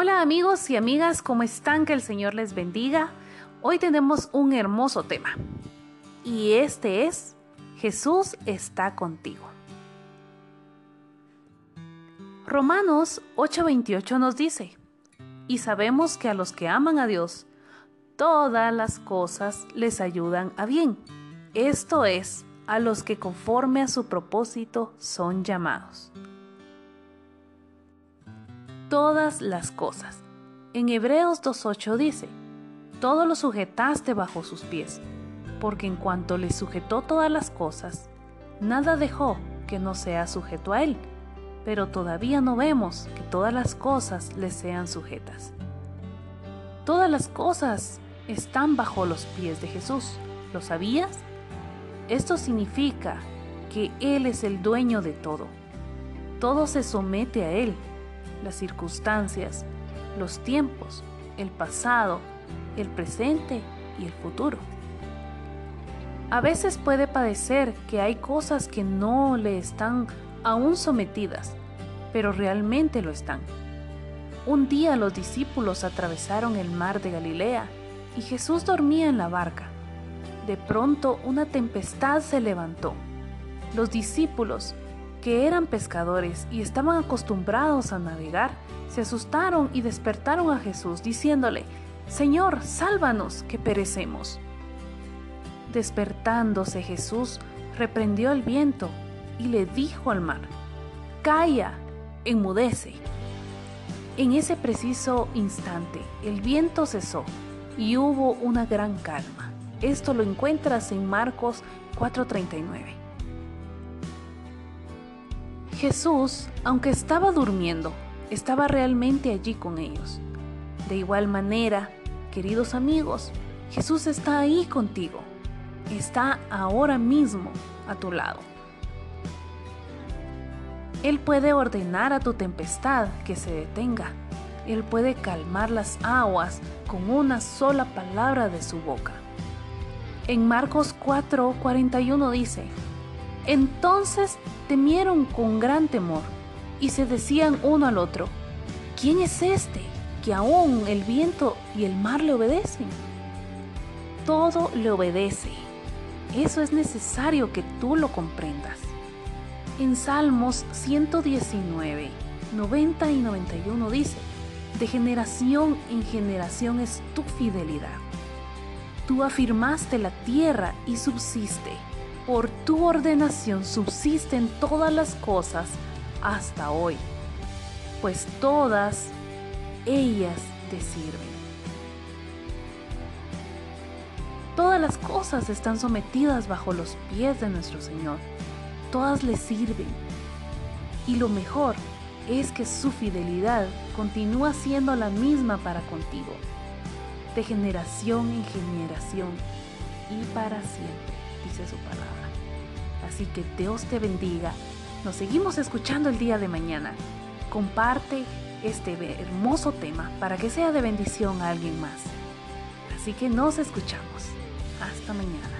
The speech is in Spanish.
Hola amigos y amigas, ¿cómo están? Que el Señor les bendiga. Hoy tenemos un hermoso tema. Y este es, Jesús está contigo. Romanos 8:28 nos dice, y sabemos que a los que aman a Dios, todas las cosas les ayudan a bien. Esto es, a los que conforme a su propósito son llamados. Todas las cosas. En Hebreos 2.8 dice, todo lo sujetaste bajo sus pies, porque en cuanto le sujetó todas las cosas, nada dejó que no sea sujeto a él, pero todavía no vemos que todas las cosas le sean sujetas. Todas las cosas están bajo los pies de Jesús. ¿Lo sabías? Esto significa que Él es el dueño de todo. Todo se somete a Él, las circunstancias, los tiempos, el pasado, el presente y el futuro. A veces puede parecer que hay cosas que no le están aún sometidas, pero realmente lo están. Un día los discípulos atravesaron el mar de Galilea y Jesús dormía en la barca. De pronto una tempestad se levantó. Los discípulos, que eran pescadores y estaban acostumbrados a navegar, se asustaron y despertaron a Jesús diciéndole, Señor, sálvanos, que perecemos. Despertándose Jesús, reprendió el viento y le dijo al mar, Calla, enmudece. En ese preciso instante, el viento cesó y hubo una gran calma. Esto lo encuentras en Marcos 4:39. Jesús, aunque estaba durmiendo, estaba realmente allí con ellos. De igual manera, queridos amigos, Jesús está ahí contigo. Está ahora mismo a tu lado. Él puede ordenar a tu tempestad que se detenga. Él puede calmar las aguas con una sola palabra de su boca. En Marcos 4, 41 dice, Entonces temieron con gran temor y se decían uno al otro, ¿quién es este que aún el viento y el mar le obedecen? Todo le obedece. Eso es necesario que tú lo comprendas. En Salmos 119, 90 y 91 dice, de generación en generación es tu fidelidad Tú afirmaste la tierra y subsiste. Por tu ordenación subsisten todas las cosas hasta hoy, pues todas ellas te sirven. Todas las cosas están sometidas bajo los pies de nuestro Señor. Todas le sirven. Y lo mejor es que su fidelidad continúa siendo la misma para contigo de generación en generación y para siempre, dice su palabra. Así que Dios te bendiga. Nos seguimos escuchando el día de mañana. Comparte este hermoso tema para que sea de bendición a alguien más. Así que nos escuchamos. Hasta mañana.